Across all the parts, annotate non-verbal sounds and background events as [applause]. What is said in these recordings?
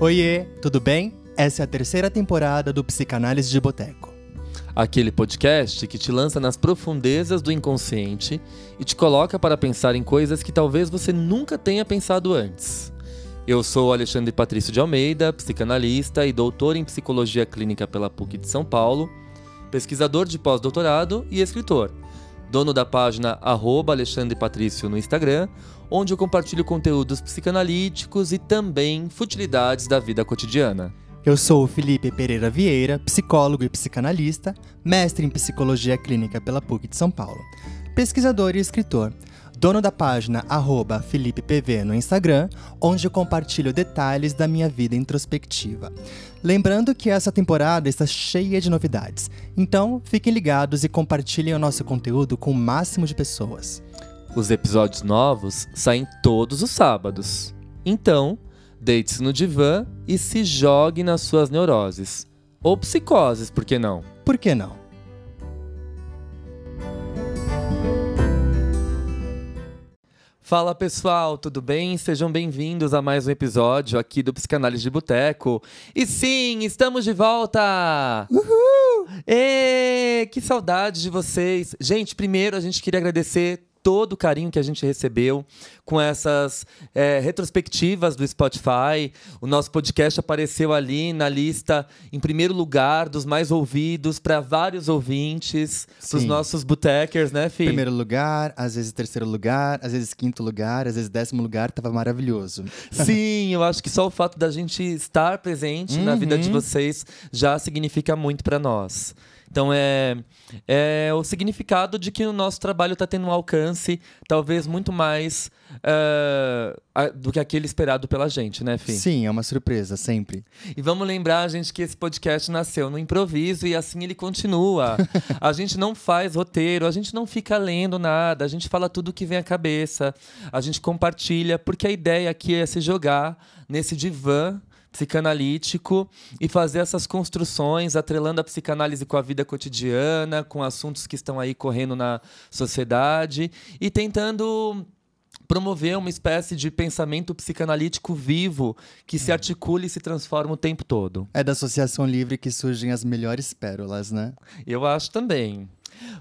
Oiê, tudo bem? Essa é a terceira temporada do Psicanálise de Boteco. Aquele podcast que te lança nas profundezas do inconsciente e te coloca para pensar em coisas que talvez você nunca tenha pensado antes. Eu sou Alexandre Patrício de Almeida, psicanalista e doutor em psicologia clínica pela PUC de São Paulo, pesquisador de pós-doutorado e escritor. Dono da página Alexandre Patrício no Instagram, onde eu compartilho conteúdos psicanalíticos e também futilidades da vida cotidiana. Eu sou o Felipe Pereira Vieira, psicólogo e psicanalista, mestre em psicologia clínica pela PUC de São Paulo, pesquisador e escritor, dono da página arroba FelipePV no Instagram, onde eu compartilho detalhes da minha vida introspectiva. Lembrando que essa temporada está cheia de novidades, então fiquem ligados e compartilhem o nosso conteúdo com o máximo de pessoas. Os episódios novos saem todos os sábados. Então, deite-se no divã e se jogue nas suas neuroses. Ou psicoses, por que não? Por que não? Fala pessoal, tudo bem? Sejam bem-vindos a mais um episódio aqui do Psicanálise de Boteco. E sim, estamos de volta! Uhul! Ê, que saudade de vocês! Gente, primeiro a gente queria agradecer todo o carinho que a gente recebeu com essas é, retrospectivas do Spotify. O nosso podcast apareceu ali na lista em primeiro lugar dos mais ouvidos para vários ouvintes, os nossos botecers, né, Fih? Primeiro lugar, às vezes terceiro lugar, às vezes quinto lugar, às vezes décimo lugar, tava maravilhoso. Sim, eu acho que só o fato da gente estar presente uhum. na vida de uhum. vocês já significa muito para nós. Então é, é o significado de que o nosso trabalho está tendo um alcance talvez muito mais uh, do que aquele esperado pela gente, né, Fih? Sim, é uma surpresa, sempre. E vamos lembrar, gente, que esse podcast nasceu no improviso e assim ele continua. [laughs] a gente não faz roteiro, a gente não fica lendo nada, a gente fala tudo que vem à cabeça, a gente compartilha, porque a ideia aqui é se jogar nesse divã psicanalítico e fazer essas construções, atrelando a psicanálise com a vida cotidiana, com assuntos que estão aí correndo na sociedade e tentando promover uma espécie de pensamento psicanalítico vivo que se articula e se transforma o tempo todo. É da associação livre que surgem as melhores pérolas, né? Eu acho também.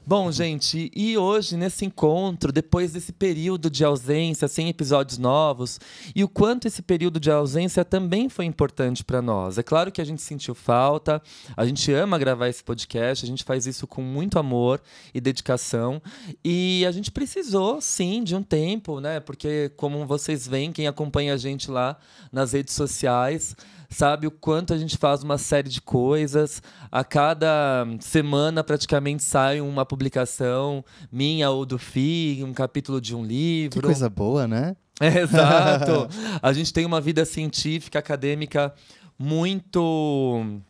Bom, gente, e hoje, nesse encontro, depois desse período de ausência, sem episódios novos, e o quanto esse período de ausência também foi importante para nós. É claro que a gente sentiu falta, a gente ama gravar esse podcast, a gente faz isso com muito amor e dedicação, e a gente precisou, sim, de um tempo, né? Porque, como vocês veem, quem acompanha a gente lá nas redes sociais, sabe o quanto a gente faz uma série de coisas. A cada semana, praticamente, sai uma publicação minha ou do FI, um capítulo de um livro. Que coisa boa, né? É, [laughs] exato. a gente tem uma vida científica, acadêmica muito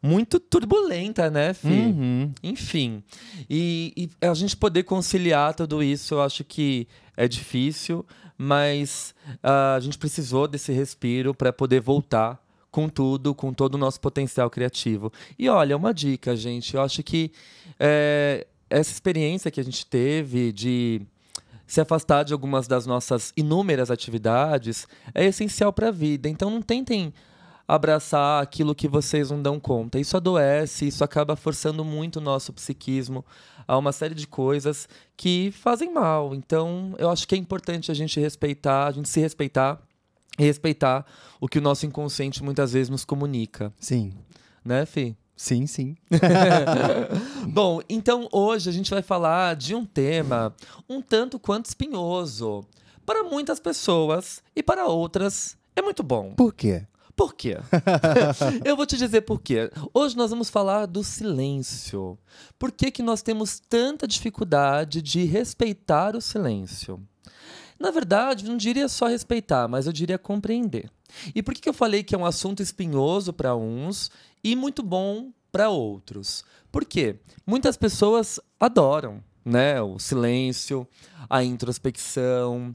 muito turbulenta, né, Fih? Uhum. Enfim. E, e, a gente poder conciliar tudo isso, eu acho que é difícil, mas uh, a gente precisou desse respiro para poder voltar com tudo, com todo o nosso potencial criativo. E olha, uma dica, gente, eu acho que é, essa experiência que a gente teve de se afastar de algumas das nossas inúmeras atividades é essencial para a vida. Então não tentem abraçar aquilo que vocês não dão conta. Isso adoece, isso acaba forçando muito o nosso psiquismo a uma série de coisas que fazem mal. Então, eu acho que é importante a gente respeitar, a gente se respeitar e respeitar o que o nosso inconsciente muitas vezes nos comunica. Sim. Né, Fih? Sim, sim. [laughs] Bom, então hoje a gente vai falar de um tema um tanto quanto espinhoso. Para muitas pessoas e para outras é muito bom. Por quê? Por quê? [laughs] Eu vou te dizer por quê. Hoje nós vamos falar do silêncio. Por que, que nós temos tanta dificuldade de respeitar o silêncio? Na verdade, não diria só respeitar, mas eu diria compreender. E por que, que eu falei que é um assunto espinhoso para uns e muito bom para outros? Por quê? Muitas pessoas adoram né, o silêncio, a introspecção,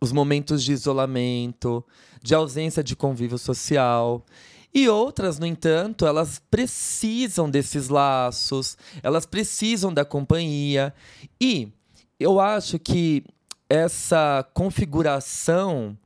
os momentos de isolamento, de ausência de convívio social. E outras, no entanto, elas precisam desses laços, elas precisam da companhia. E eu acho que essa configuração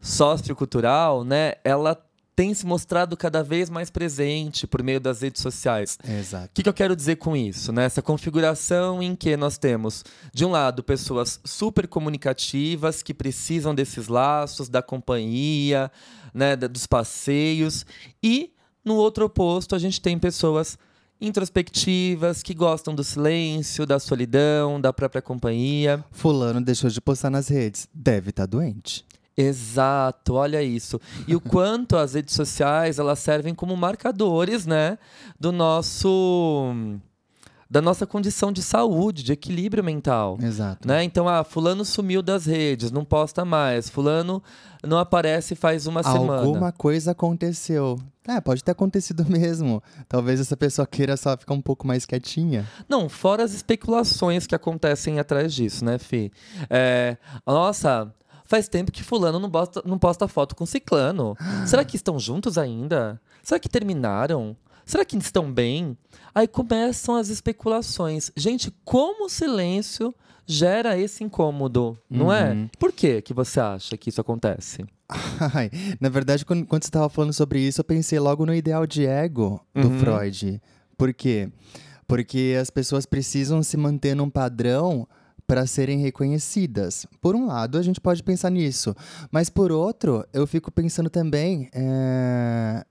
sociocultural, né, ela tem se mostrado cada vez mais presente por meio das redes sociais. Exato. O que, que eu quero dizer com isso? Né? Essa configuração em que nós temos, de um lado, pessoas super comunicativas que precisam desses laços, da companhia, né, dos passeios, e no outro oposto, a gente tem pessoas introspectivas, que gostam do silêncio, da solidão, da própria companhia. Fulano deixou de postar nas redes. Deve estar tá doente. Exato, olha isso. E o [laughs] quanto as redes sociais elas servem como marcadores, né, do nosso da nossa condição de saúde, de equilíbrio mental. Exato. Né? Então, ah, fulano sumiu das redes, não posta mais. Fulano não aparece faz uma Alguma semana. Alguma coisa aconteceu. É, pode ter acontecido [laughs] mesmo. Talvez essa pessoa queira só ficar um pouco mais quietinha. Não, fora as especulações que acontecem atrás disso, né, Fih? É, nossa, Faz tempo que fulano não posta, não posta foto com ciclano. Será que estão juntos ainda? Será que terminaram? Será que estão bem? Aí começam as especulações. Gente, como o silêncio gera esse incômodo, não é? uhum. é? Por que que você acha que isso acontece? [laughs] Ai, na verdade, quando, quando você estava falando sobre isso, eu pensei logo no ideal de ego do uhum. Freud. Por quê? Porque as pessoas precisam se manter num padrão para serem reconhecidas. Por um lado, a gente pode pensar nisso, mas por outro, eu fico pensando também é,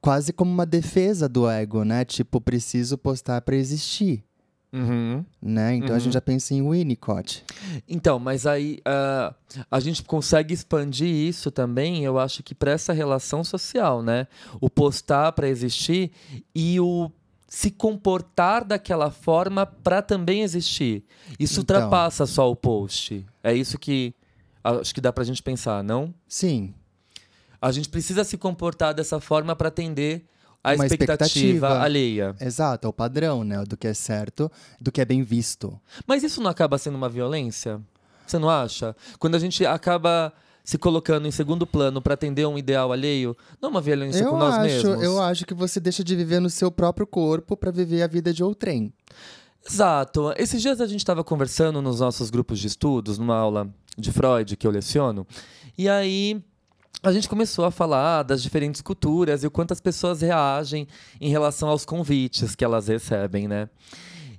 quase como uma defesa do ego, né? Tipo, preciso postar para existir. Uhum. Né? Então uhum. a gente já pensa em Winnicott. Então, mas aí uh, a gente consegue expandir isso também, eu acho que para essa relação social, né? O postar para existir e o se comportar daquela forma para também existir. Isso então, ultrapassa só o post. É isso que acho que dá para a gente pensar, não? Sim. A gente precisa se comportar dessa forma para atender a expectativa, expectativa, alheia. Exato, é o padrão, né? Do que é certo, do que é bem visto. Mas isso não acaba sendo uma violência? Você não acha? Quando a gente acaba se colocando em segundo plano para atender um ideal alheio, não uma violência eu com nós acho, mesmos. Eu acho que você deixa de viver no seu próprio corpo para viver a vida de outrem. Exato. Esses dias a gente estava conversando nos nossos grupos de estudos, numa aula de Freud que eu leciono, e aí a gente começou a falar das diferentes culturas e o quanto as pessoas reagem em relação aos convites que elas recebem, né?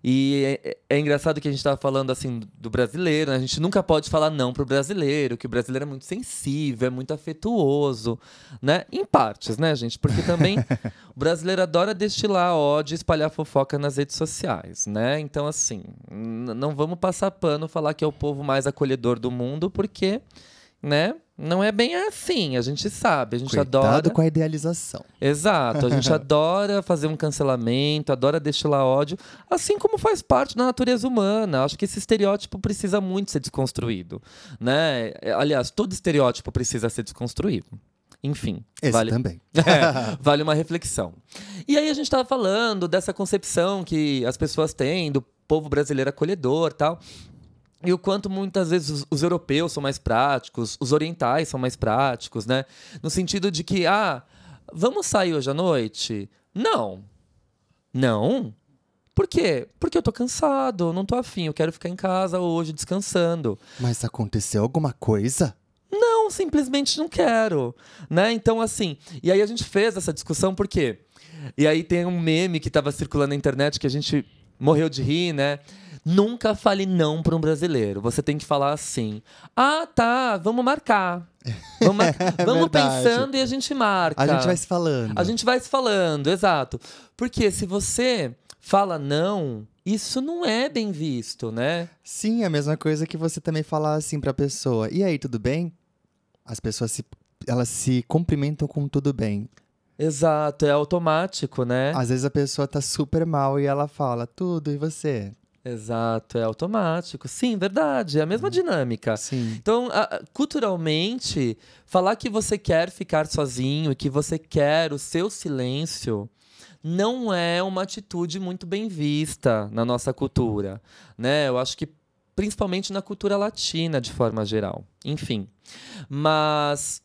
E é, é engraçado que a gente estava falando assim do brasileiro, né? a gente nunca pode falar não pro brasileiro, que o brasileiro é muito sensível, é muito afetuoso, né? Em partes, né, gente? Porque também [laughs] o brasileiro adora destilar ódio e espalhar fofoca nas redes sociais, né? Então, assim, não vamos passar pano falar que é o povo mais acolhedor do mundo, porque, né? Não é bem assim, a gente sabe, a gente Cuidado adora. com a idealização. Exato, a gente [laughs] adora fazer um cancelamento, adora destilar ódio, assim como faz parte da natureza humana. Acho que esse estereótipo precisa muito ser desconstruído, né? Aliás, todo estereótipo precisa ser desconstruído. Enfim. Esse vale... também. [laughs] É, vale uma reflexão. E aí a gente estava falando dessa concepção que as pessoas têm do povo brasileiro acolhedor tal. E o quanto muitas vezes os, os, europeus são mais práticos, os orientais são mais práticos, né? No sentido de que, ah, vamos sair hoje à noite? Não. Não. Por quê? Porque eu tô cansado, não tô afim, eu quero ficar em casa hoje descansando. Mas aconteceu alguma coisa? Não, simplesmente não quero, né? Então assim, e aí a gente fez essa discussão por quê? E aí tem um meme que estava circulando na internet que a gente morreu de rir, né? Nunca fale não para um brasileiro. Você tem que falar assim: ah, tá, vamos marcar. Vamos, mar... [laughs] é vamos pensando e a gente marca. A gente vai se falando. A gente vai se falando, exato. Porque se você fala não, isso não é bem visto, né? Sim, é a mesma coisa que você também falar assim pra pessoa: e aí, tudo bem? As pessoas se, elas se cumprimentam com tudo bem. Exato, é automático, né? Às vezes a pessoa tá super mal e ela fala tudo, e você? Exato, é automático. Sim, verdade, é a mesma uhum. dinâmica. Sim. Então, a, culturalmente, falar que você quer ficar sozinho e que você quer o seu silêncio não é uma atitude muito bem vista na nossa cultura, né? Eu acho que principalmente na cultura latina de forma geral. Enfim. Mas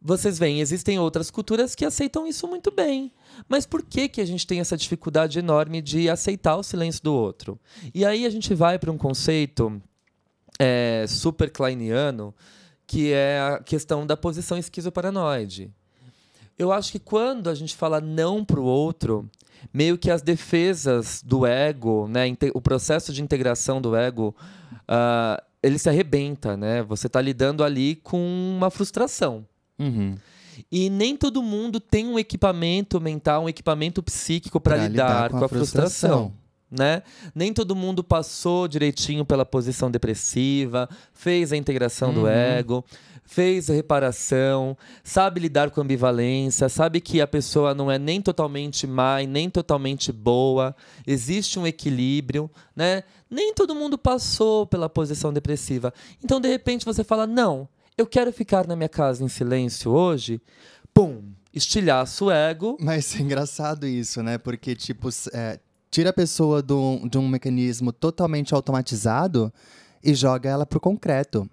vocês veem, existem outras culturas que aceitam isso muito bem. Mas por que, que a gente tem essa dificuldade enorme de aceitar o silêncio do outro? E aí a gente vai para um conceito é, super kleiniano que é a questão da posição esquizoparanoide. Eu acho que quando a gente fala não para o outro, meio que as defesas do ego, né, o processo de integração do ego, uh, ele se arrebenta, né? Você está lidando ali com uma frustração. Uhum. E nem todo mundo tem um equipamento mental, um equipamento psíquico para lidar, lidar, com, a, a frustração. frustração. Né? Nem todo mundo passou direitinho pela posição depressiva, fez a integração uhum. do ego, fez a reparação, sabe lidar com ambivalência, sabe que a pessoa não é nem totalmente má e nem totalmente boa, existe um equilíbrio, né? Nem todo mundo passou pela posição depressiva. Então, de repente, você fala: "Não, eu quero ficar na minha casa em silêncio hoje, pum, estilhaço ego. Mas é engraçado isso, né? Porque, tipo, é, tira a pessoa do, de um mecanismo totalmente automatizado e joga ela pro concreto,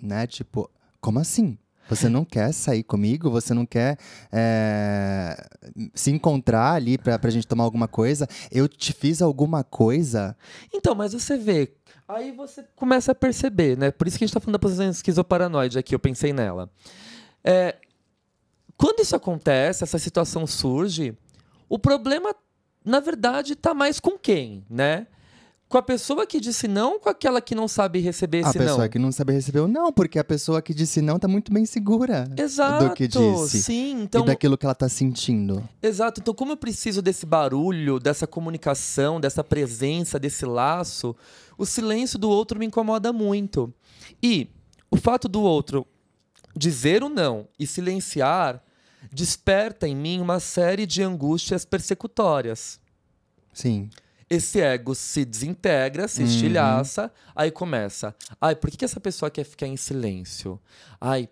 né? Tipo, como assim? Você não quer sair comigo? Você não quer é, se encontrar ali pra, pra gente tomar alguma coisa? Eu te fiz alguma coisa? Então, mas você vê, Aí você começa a perceber, né? Por isso que a gente está falando da posição esquizoparanoide aqui, eu pensei nela. É, quando isso acontece, essa situação surge, o problema, na verdade, está mais com quem, né? Com a pessoa que disse não, com aquela que não sabe receber esse não. A pessoa que não sabe receber o não, porque a pessoa que disse não está muito bem segura Exato, do que disse. Sim, então. E daquilo que ela está sentindo. Exato. Então, como eu preciso desse barulho, dessa comunicação, dessa presença, desse laço, o silêncio do outro me incomoda muito. E o fato do outro dizer o não e silenciar desperta em mim uma série de angústias persecutórias. Sim. Esse ego se desintegra, se uhum. estilhaça, aí começa. Ai, por que, que essa pessoa quer ficar em silêncio? Ai,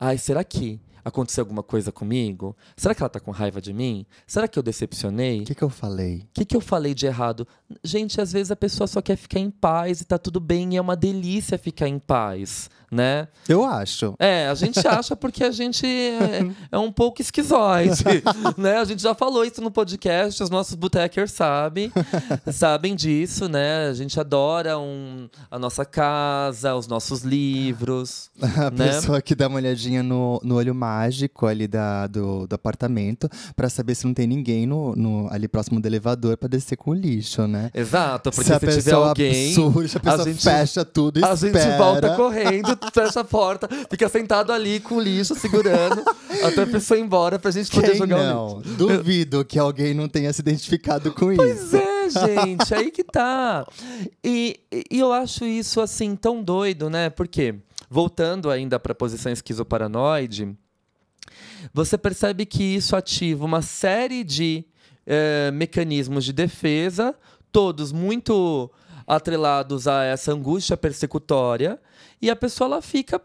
ai, será que aconteceu alguma coisa comigo? Será que ela tá com raiva de mim? Será que eu decepcionei? O que, que eu falei? O que, que eu falei de errado? Gente, às vezes a pessoa só quer ficar em paz e tá tudo bem, e é uma delícia ficar em paz, né? Eu acho. É, a gente [laughs] acha porque a gente é, é um pouco esquizoide, [laughs] né? A gente já falou isso no podcast, os nossos botecers sabem, [laughs] sabem disso, né? A gente adora um, a nossa casa, os nossos livros. A né? pessoa que dá uma olhadinha no, no olho mágico ali da, do, do apartamento para saber se não tem ninguém no, no, ali próximo do elevador para descer com o lixo, né? Exato, porque se, se tiver alguém. Surge, a pessoa a gente, fecha tudo e A espera. gente volta correndo, fecha a porta, fica sentado ali com o lixo segurando até a pessoa ir embora pra gente poder Quem jogar não? o lixo. Duvido que alguém não tenha se identificado com pois isso. Pois é, gente, aí que tá. E, e eu acho isso assim tão doido, né? Porque voltando ainda para a posição esquizoparanoide, você percebe que isso ativa uma série de é, mecanismos de defesa, todos muito atrelados a essa angústia persecutória, e a pessoa ela fica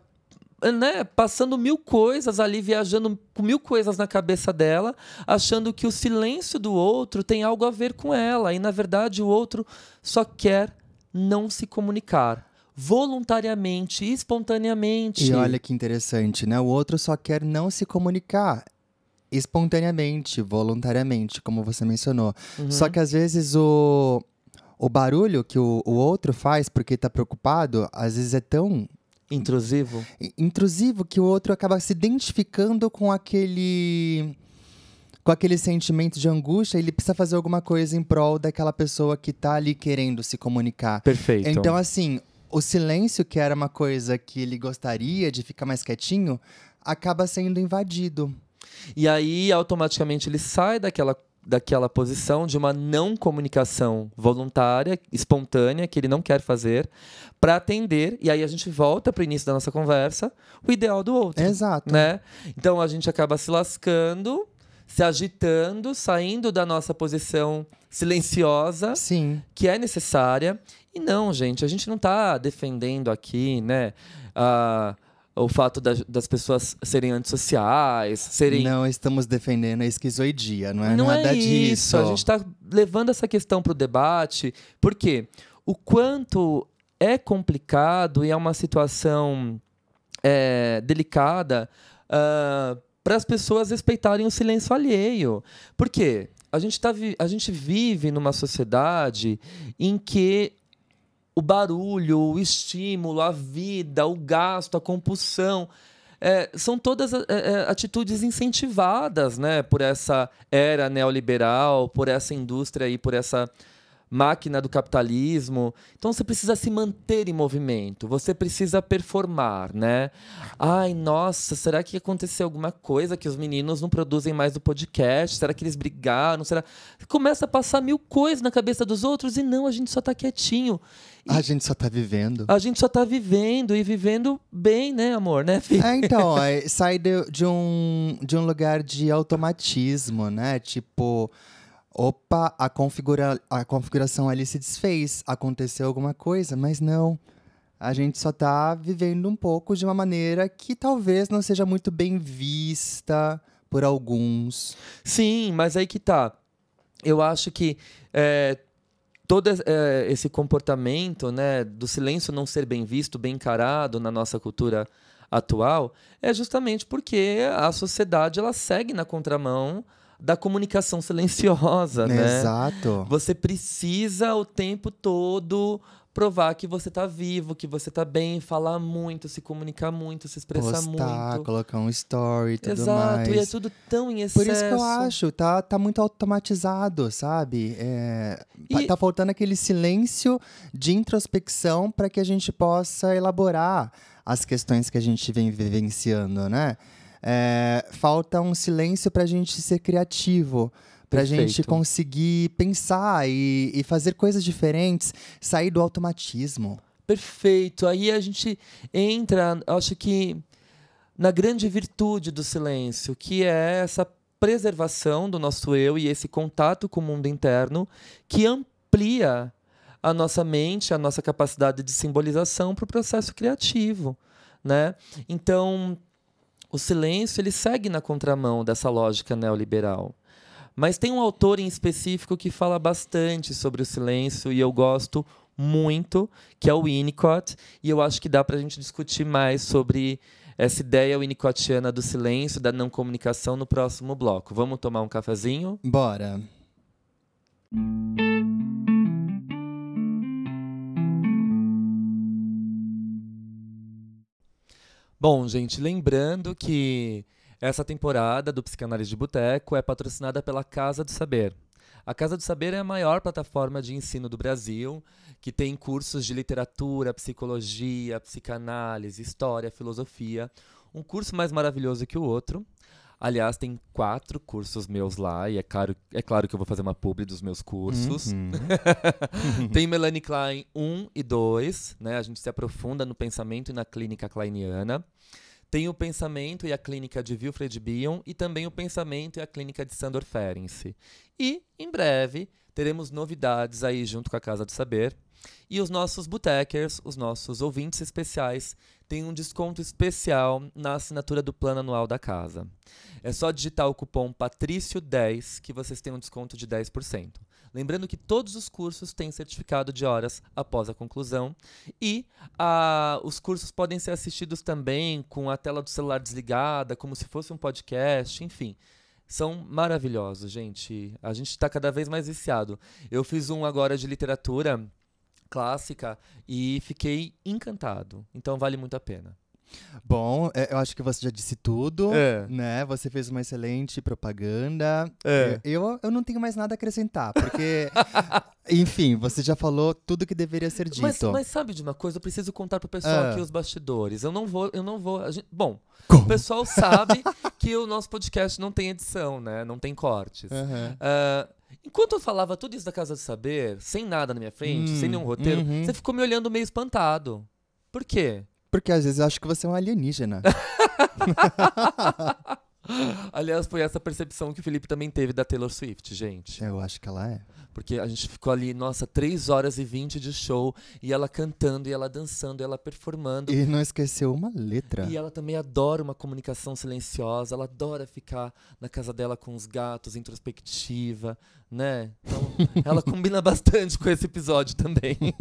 né, passando mil coisas ali, viajando com mil coisas na cabeça dela, achando que o silêncio do outro tem algo a ver com ela. E, na verdade, o outro só quer não se comunicar voluntariamente, espontaneamente. E olha que interessante, né? O outro só quer não se comunicar espontaneamente, voluntariamente, como você mencionou. Uhum. Só que às vezes o, o barulho que o, o outro faz porque está preocupado, às vezes é tão intrusivo, intrusivo que o outro acaba se identificando com aquele com aquele sentimento de angústia, ele precisa fazer alguma coisa em prol daquela pessoa que está ali querendo se comunicar. Perfeito. Então, assim, o silêncio, que era uma coisa que ele gostaria de ficar mais quietinho, acaba sendo invadido. E aí, automaticamente, ele sai daquela, daquela posição de uma não comunicação voluntária, espontânea, que ele não quer fazer, para atender. E aí a gente volta para o início da nossa conversa, o ideal do outro. Exato. Né? Então a gente acaba se lascando, se agitando, saindo da nossa posição silenciosa, Sim. que é necessária. E não, gente, a gente não está defendendo aqui, né? Uh, o fato das, das, pessoas serem antissociais, serem. Não estamos defendendo a esquizoidia, não é não nada é disso. Isso. A gente está levando essa questão para o debate, porque o quanto é complicado e é uma situação é, delicada uh, ah, para as pessoas respeitarem o silêncio alheio. Por quê? A gente, tá a gente vive numa sociedade em que o barulho, o estímulo, a vida, o gasto, a compulsão. É, são todas é, é, atitudes incentivadas né, por essa era neoliberal, por essa indústria e por essa máquina do capitalismo. Então você precisa se manter em movimento, você precisa performar, né? Ai, nossa, será que aconteceu alguma coisa que os meninos não produzem mais do podcast? Será que eles brigaram? Será? Começa a passar mil coisas na cabeça dos outros e não, a gente só tá quietinho. E a gente só tá vivendo. A gente só tá vivendo e vivendo bem, né, amor, né, filho? É, então, é, sai de, de, um, de um lugar de automatismo, né? Tipo, opa, a, configura, a configuração ali se desfez, aconteceu alguma coisa, mas não. A gente só está vivendo um pouco de uma maneira que talvez não seja muito bem vista por alguns. Sim, mas aí que tá. Eu acho que é, todo é, esse comportamento né, do silêncio não ser bem visto, bem encarado na nossa cultura atual, é justamente porque a sociedade ela segue na contramão da comunicação silenciosa, né? Exato. Você precisa o tempo todo provar que você tá vivo, que você tá bem, falar muito, se comunicar muito, se expressar Postar, muito. colocar um story tudo Exato, mais. e é tudo tão em excesso. Por isso que eu acho, tá, tá muito automatizado, sabe? É, E- Tá faltando aquele silêncio de introspecção para que a gente possa elaborar as questões que a gente vem vivenciando, né? É, falta um silêncio para a gente ser criativo, para a gente conseguir pensar e, e fazer coisas diferentes, sair do automatismo. Perfeito. Aí a gente entra, acho que na grande virtude do silêncio, que é essa preservação do nosso eu e esse contato com o mundo interno que amplia a nossa mente, a nossa capacidade de simbolização para o processo criativo, né? Então, o silêncio ele segue na contramão dessa lógica neoliberal. Mas tem um autor em específico que fala bastante sobre o silêncio e eu gosto muito, que é o Winnicott, e eu acho que dá para a gente discutir mais sobre essa ideia winnicottiana do silêncio, da não comunicação no próximo bloco. Vamos tomar um cafezinho? Bora. Bom, gente, lembrando que essa temporada do Psicanálise de Boteco é patrocinada pela Casa do Saber. A Casa do Saber é a maior plataforma de ensino do Brasil, que tem cursos de literatura, psicologia, psicanálise, história, filosofia. Um curso mais maravilhoso que o outro. Aliás, tem quatro cursos meus lá, e é claro, é claro que eu vou fazer uma publi dos meus cursos. Uhum. [laughs] Tem Melanie Klein 1 e 2, né? A gente se aprofunda no pensamento e na clínica kleiniana. Tem o pensamento e a clínica de Wilfred Bion e também o pensamento e a clínica de Sandor Ferenczi. E, em breve, teremos novidades aí junto com a Casa do Saber. E os nossos bootecers, os nossos ouvintes especiais, têm um desconto especial na assinatura do plano anual da casa. É só digitar o cupom PATRÍCIO10 que vocês têm um desconto de 10%. Lembrando que todos os cursos têm certificado de horas após a conclusão e ah, os cursos podem ser assistidos também com a tela do celular desligada, como se fosse um podcast, enfim. São maravilhosos, gente. A gente está cada vez mais viciado. Eu fiz um agora de literatura clássica e fiquei encantado. Então vale muito a pena. Bom, é, eu acho que você já disse tudo, É. né? Você fez uma excelente propaganda. É. Eu, eu não tenho mais nada a acrescentar, porque, [laughs] enfim, você já falou tudo que deveria ser dito. Mas, mas sabe de uma coisa? Eu preciso contar pro pessoal Ah. aqui os bastidores. Eu não vou, eu não vou. a gente- bom, Como? o pessoal sabe que o nosso podcast não tem edição, né? Não tem cortes. Aham. Ah, enquanto eu falava tudo isso da Casa do Saber, sem nada na minha frente, Hum, sem nenhum roteiro, uhum. você ficou me olhando meio espantado. Por quê? Porque às vezes eu acho que você é um alienígena. [laughs] Aliás, foi essa percepção que o Felipe também teve da Taylor Swift, gente. eu acho que ela é. Porque a gente ficou ali, nossa, 3 horas e 20 de show, e ela cantando, e ela dançando, e ela performando. E não esqueceu uma letra. E ela também adora uma comunicação silenciosa, ela adora ficar na casa dela com os gatos, introspectiva, né? Então, [laughs] ela combina bastante com esse episódio também. [laughs]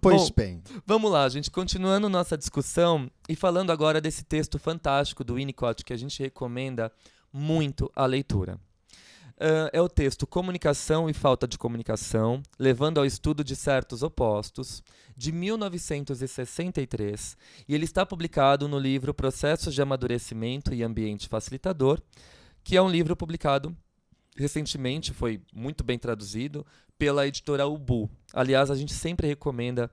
Pois Bom, bem. Vamos lá, gente, continuando nossa discussão e falando agora desse texto fantástico do Winnicott que a gente recomenda muito a leitura. Uh, é o texto Comunicação e Falta de Comunicação, levando ao estudo de certos opostos, de 1963, e ele está publicado no livro Processos de Amadurecimento e Ambiente Facilitador, que é um livro publicado recentemente, foi muito bem traduzido, pela editora Ubu. Aliás, a gente sempre recomenda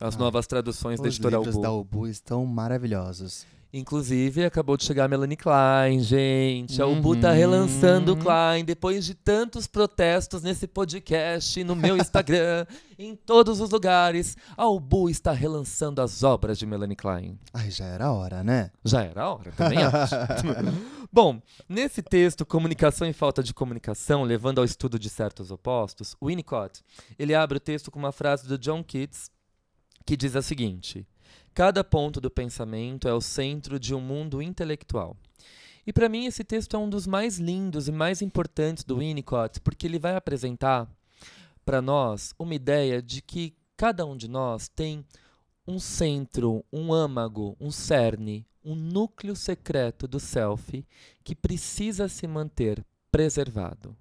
as ah, novas traduções da editora Ubu. Os livros da Ubu estão maravilhosos. Inclusive, acabou de chegar a Melanie Klein, gente. A Ubu tá relançando o Klein depois de tantos protestos nesse podcast, no meu [laughs] Instagram, em todos os lugares. A Ubu está relançando as obras de Melanie Klein. Ai, já era hora, né? Já era hora, também acho. [laughs] Bom, nesse texto, Comunicação e Falta de Comunicação, levando ao estudo de certos opostos, Winnicott, ele abre o texto com uma frase do John Keats, que diz a seguinte... Cada ponto do pensamento é o centro de um mundo intelectual. E para mim esse texto é um dos mais lindos e mais importantes do Winnicott, porque ele vai apresentar para nós uma ideia de que cada um de nós tem um centro, um âmago, um cerne, um núcleo secreto do self que precisa se manter preservado.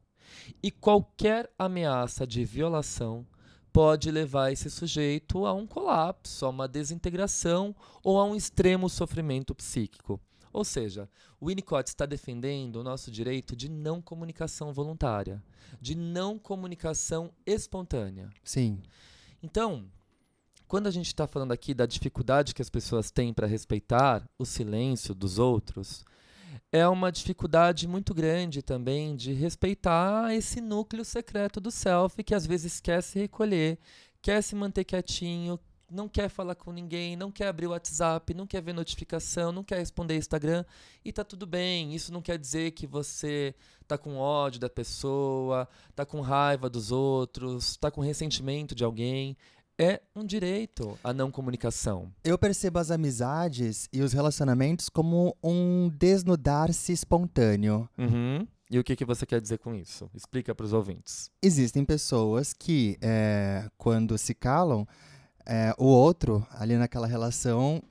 E qualquer ameaça de violação pode levar esse sujeito a um colapso, a uma desintegração ou a um extremo sofrimento psíquico. Ou seja, o Winnicott está defendendo o nosso direito de não comunicação voluntária, de não comunicação espontânea. Sim. Então, quando a gente está falando aqui da dificuldade que as pessoas têm para respeitar o silêncio dos outros, é uma dificuldade muito grande também de respeitar esse núcleo secreto do self que às vezes quer se recolher, quer se manter quietinho, não quer falar com ninguém, não quer abrir o WhatsApp, não quer ver notificação, não quer responder Instagram e tá tudo bem. Isso não quer dizer que você tá com ódio da pessoa, tá com raiva dos outros, tá com ressentimento de alguém é um direito a não comunicação. Eu percebo as amizades e os relacionamentos como um desnudar-se espontâneo. Uhum. E o que, que você quer dizer com isso? Explica para os ouvintes. Existem pessoas que, é, quando se calam, é, o outro, ali naquela relação,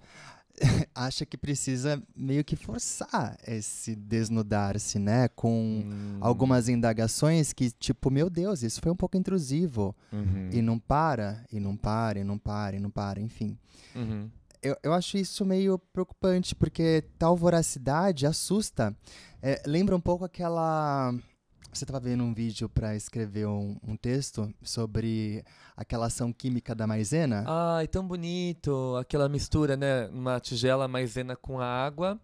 [laughs] acha que precisa meio que forçar esse desnudar-se, né? Com hum. algumas indagações que, tipo, meu Deus, isso foi um pouco intrusivo. Uhum. E não para, e não para, e não para, e não para, enfim. Uhum. Eu, eu acho isso meio preocupante, porque tal voracidade assusta. É, lembra um pouco aquela você estava vendo um vídeo para escrever um, um, texto sobre aquela ação química da maisena? Ai, tão bonito! Aquela mistura, né? Uma tigela maisena com a água.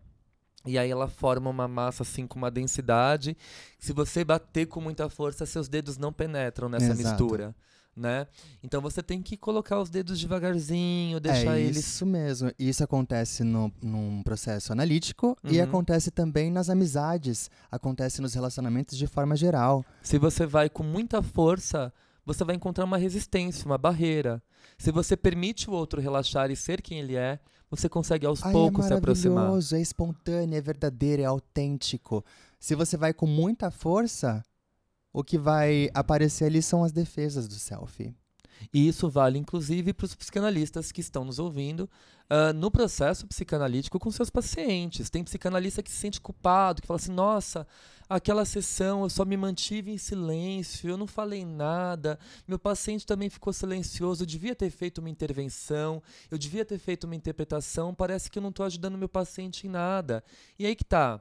E aí ela forma uma massa assim com uma densidade. Se você bater com muita força, seus dedos não penetram nessa Exato. mistura né? Então você tem que colocar os dedos devagarzinho, deixar é eles. Isso mesmo. Isso acontece no, num processo analítico uhum. e acontece também nas amizades, acontece nos relacionamentos de forma geral. Se você vai com muita força, você vai encontrar uma resistência, uma barreira. Se você permite o outro relaxar e ser quem ele é, você consegue aos Ai, é poucos é se aproximar. É espontâneo, é verdadeiro, é autêntico. Se você vai com muita força, o que vai aparecer ali são as defesas do selfie. E isso vale, inclusive, para os psicanalistas que estão nos ouvindo uh, no processo psicanalítico com seus pacientes. Tem psicanalista que se sente culpado, que fala assim: nossa, aquela sessão eu só me mantive em silêncio, eu não falei nada, meu paciente também ficou silencioso, eu devia ter feito uma intervenção, eu devia ter feito uma interpretação, parece que eu não estou ajudando meu paciente em nada. E aí que tá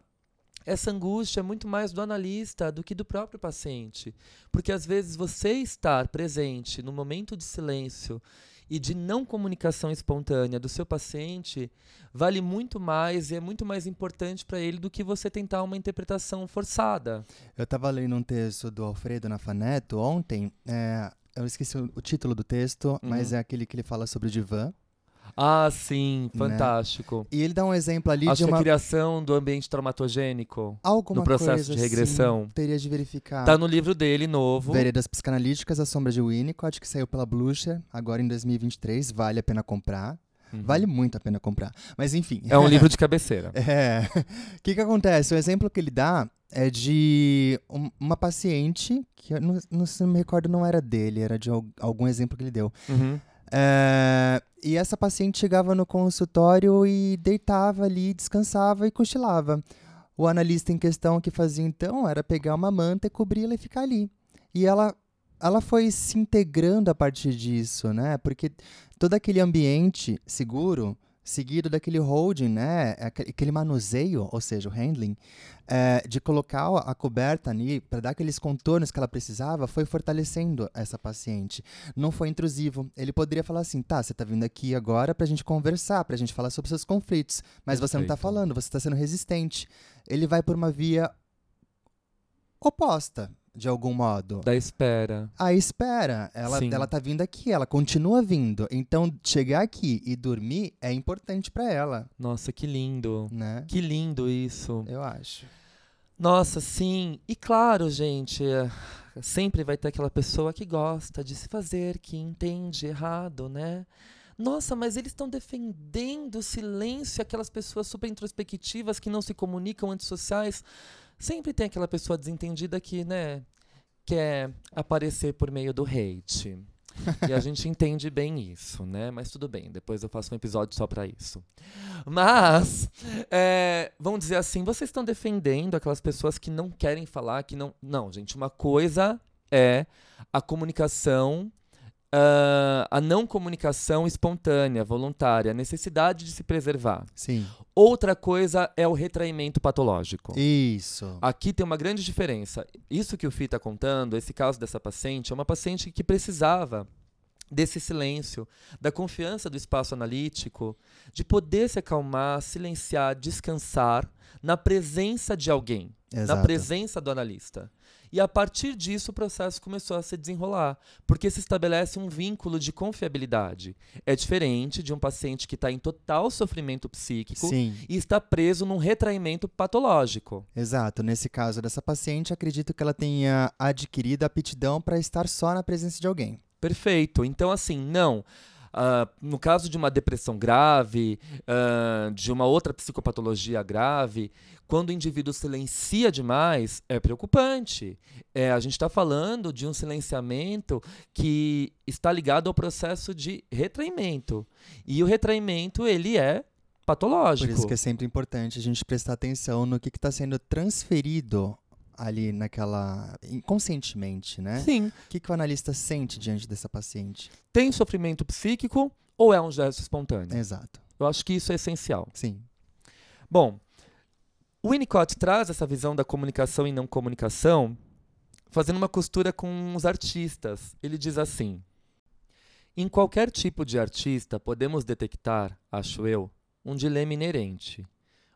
essa angústia é muito mais do analista do que do próprio paciente. Porque às vezes você estar presente no momento de silêncio e de não comunicação espontânea do seu paciente vale muito mais e é muito mais importante para ele do que você tentar uma interpretação forçada. Eu estava lendo um texto do Alfredo Nafaneto ontem. É, eu esqueci o, o, título do texto, uhum. mas é aquele que ele fala sobre o divã. Ah, sim, né? fantástico. Né? E ele dá um exemplo ali Acho de uma... a criação do ambiente traumatogênico Alguma no processo de regressão. Assim, teria de verificar. Tá no livro dele novo. Veredas Psicanalíticas, A Sombra de Winnicott, que saiu pela Blucher, agora em 2023, vale a pena comprar. Uhum. Vale muito a pena comprar. Mas enfim. É um livro de [laughs] cabeceira. é. O que, que acontece? O exemplo que ele dá é de um, uma paciente, que eu não, não, não me recordo, não era dele, era de algum exemplo que ele deu. Uhum. É, e essa paciente chegava no consultório e deitava ali, descansava e cochilava. O analista em questão que fazia então era pegar uma manta e cobri-la e ficar ali. E ela ela foi se integrando a partir disso, né? Porque todo aquele ambiente seguro, seguido daquele holding, né? Aquele manuseio, ou seja, o handling, é, de colocar a coberta ali para dar aqueles contornos que ela precisava, foi fortalecendo essa paciente. Não foi intrusivo. Ele poderia falar assim: tá, você está vindo aqui agora para a gente conversar, para a gente falar sobre seus conflitos, mas Perfeito. você não está falando, você está sendo resistente. Ele vai por uma via oposta de algum modo. Da espera. A espera. Ela, ela tá vindo aqui, ela continua vindo. Então, chegar aqui e dormir é importante para ela. Nossa, que lindo. Né? Que lindo isso. Eu acho. Nossa, sim. E claro, gente, sempre vai ter aquela pessoa que gosta de se fazer, que entende errado, né? Nossa, mas eles estão defendendo o silêncio, aquelas pessoas super introspectivas que não se comunicam, antissociais. Sempre tem aquela pessoa desentendida que, né, quer aparecer por meio do hate. e a gente entende bem isso, né? Mas tudo bem, depois eu faço um episódio só para isso. Mas, é, vamos dizer assim, vocês estão defendendo aquelas pessoas que não querem falar, que não. Não, gente, uma coisa é a comunicação Uh, a não comunicação espontânea, voluntária, a necessidade de se preservar. Sim. Outra coisa é o retraimento patológico. Isso. Aqui tem uma grande diferença. Isso que o Fih está contando, esse caso dessa paciente, é uma paciente que precisava desse silêncio, da confiança do espaço analítico, de poder se acalmar, silenciar, descansar na presença de alguém, Exato. na presença do analista. E a partir disso o processo começou a se desenrolar, porque se estabelece um vínculo de confiabilidade. É diferente de um paciente que está em total sofrimento psíquico Sim. e está preso num retraimento patológico. Exato. Nesse caso dessa paciente, acredito que ela tenha adquirido a aptidão para estar só na presença de alguém. Perfeito. Então, assim, não. Uh, no caso de uma depressão grave, uh, de uma outra psicopatologia grave, quando o indivíduo silencia demais, é preocupante. É, a gente está falando de um silenciamento que está ligado ao processo de retraimento. E o retraimento, ele é patológico. Por isso que é sempre importante a gente prestar atenção no que está sendo transferido ali naquela. inconscientemente, né? Sim. O que, que o analista sente diante dessa paciente? Tem sofrimento psíquico ou é um gesto espontâneo? Exato. Eu acho que isso é essencial. Sim. Bom, o Winnicott traz essa visão da comunicação e não comunicação fazendo uma costura com os artistas. Ele diz assim: Em qualquer tipo de artista podemos detectar, acho eu, um dilema inerente,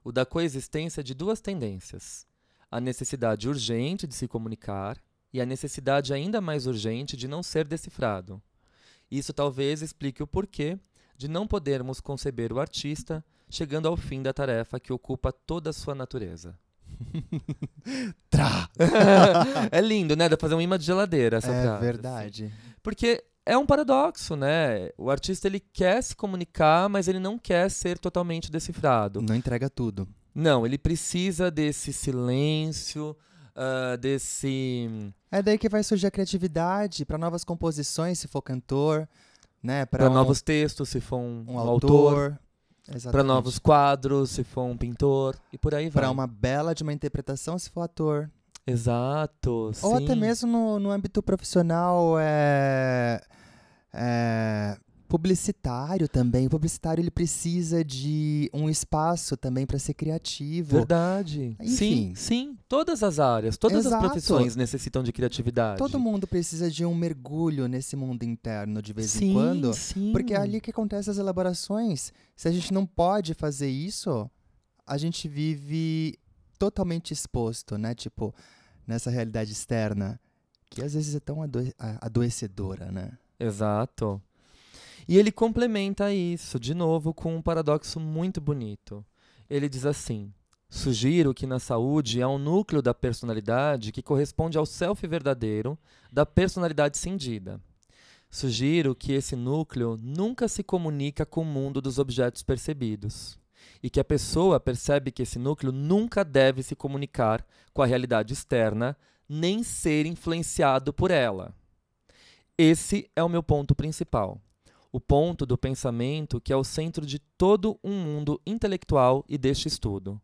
o da coexistência de duas tendências a necessidade urgente de se comunicar e a necessidade ainda mais urgente de não ser decifrado. Isso talvez explique o porquê de não podermos conceber o artista chegando ao fim da tarefa que ocupa toda a sua natureza. [laughs] Tra! [laughs] é lindo, né? Dá pra fazer um imã de geladeira essa é frase. É verdade. Assim. Porque é um paradoxo, né? O artista ele quer se comunicar, mas ele não quer ser totalmente decifrado. Não entrega tudo. Não, ele precisa desse silêncio, uh, desse. É daí que vai surgir a criatividade para novas composições, se for cantor, né? Para um, novos textos, se for um, um, autor. autor para novos quadros, se for um pintor, e por aí vai. Para uma bela de uma interpretação, se for ator. Exato. Ou sim. até mesmo no, no âmbito profissional, é, é, publicitário também. O publicitário ele precisa de um espaço também para ser criativo. Verdade. Enfim. Sim, sim. Todas as áreas, todas Exato. as profissões necessitam de criatividade. Todo mundo precisa de um mergulho nesse mundo interno de vez sim, em quando. Sim. Porque é ali que acontecem as elaborações. Se a gente não pode fazer isso, a gente vive totalmente exposto, né? Tipo, nessa realidade externa. Que às vezes é tão adoecedora, né? Exato. E ele complementa isso, de novo, com um paradoxo muito bonito. Ele diz assim: Sugiro que na saúde há um núcleo da personalidade que corresponde ao self verdadeiro da personalidade cindida. Sugiro que esse núcleo nunca se comunica com o mundo dos objetos percebidos e que a pessoa percebe que esse núcleo nunca deve se comunicar com a realidade externa nem ser influenciado por ela. Esse é o meu ponto principal o ponto do pensamento que é o centro de todo um mundo intelectual e deste estudo.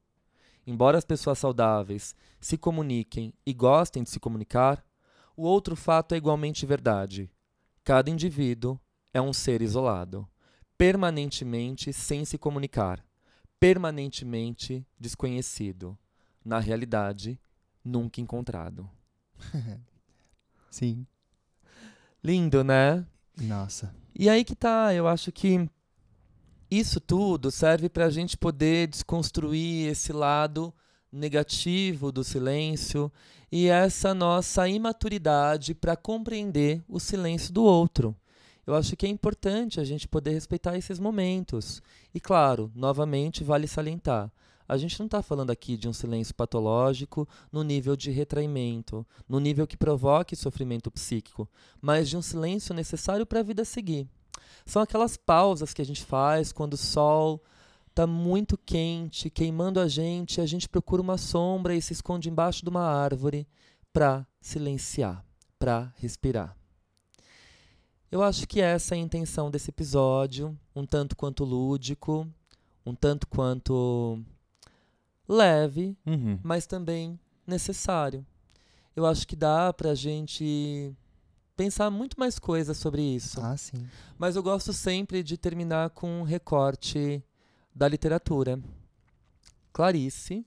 embora as pessoas saudáveis se comuniquem e gostem de se comunicar, o outro fato é igualmente verdade. Cada indivíduo é um ser isolado, permanentemente sem se comunicar, permanentemente desconhecido, na realidade, nunca encontrado. [laughs] Sim. Lindo, né? Nossa. E aí que tá, eu acho que isso tudo serve para a gente poder desconstruir esse lado negativo do silêncio e essa nossa imaturidade para compreender o silêncio do outro. Eu acho que é importante a gente poder respeitar esses momentos. E claro, novamente vale salientar, a gente não está falando aqui de um silêncio patológico no nível de retraimento, no nível que provoque sofrimento psíquico, mas de um silêncio necessário para a vida seguir. São aquelas pausas que a gente faz quando o sol está muito quente, queimando a gente, a gente procura uma sombra e se esconde embaixo de uma árvore para silenciar, para respirar. Eu acho que essa é a intenção desse episódio, um tanto quanto lúdico, um tanto quanto leve, Uhum. mas também necessário. Eu acho que dá pra gente pensar muito mais coisas sobre isso. Ah, sim. Mas eu gosto sempre de terminar com um recorte da literatura. Clarice,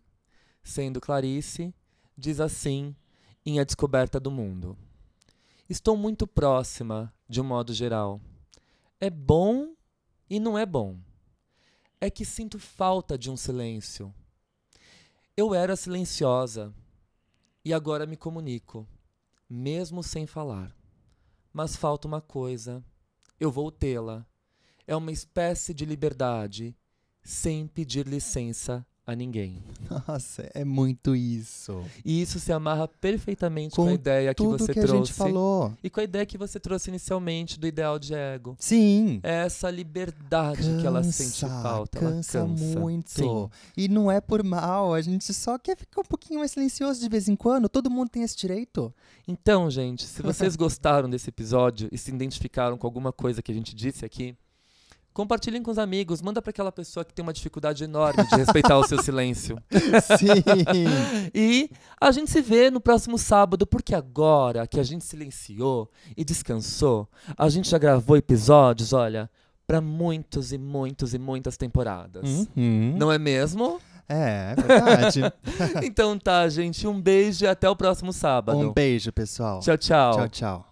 sendo Clarice, diz assim em A Descoberta do Mundo: Estou muito próxima, de um modo geral. É bom e não é bom. É que sinto falta de um silêncio. Eu era silenciosa e agora me comunico, mesmo sem falar. Mas falta uma coisa. Eu vou tê-la. É uma espécie de liberdade, sem pedir licença a ninguém. Nossa, é muito isso. E isso se amarra perfeitamente com, Com a ideia que você que a trouxe. gente falou. E com a ideia que você trouxe inicialmente do ideal de ego. Sim. É essa liberdade que ela sente falta. ela Cansa, cansa. muito. Sim. E não é por mal, a gente só quer ficar um pouquinho mais silencioso de vez em quando. Todo mundo tem esse direito. Então, gente, se vocês [laughs] gostaram desse episódio e se identificaram com alguma coisa que a gente disse aqui, compartilhem com os amigos, manda para aquela pessoa que tem uma dificuldade enorme de respeitar o seu [laughs] silêncio. Sim. E a gente se vê no próximo sábado, porque agora que a gente silenciou e descansou, a gente já gravou episódios, olha, para muitos e muitos e muitas temporadas. Uhum. Não é mesmo? É, é verdade. [laughs] então tá, gente, um beijo e até o próximo sábado. um beijo, pessoal. Tchau, tchau. Tchau, tchau.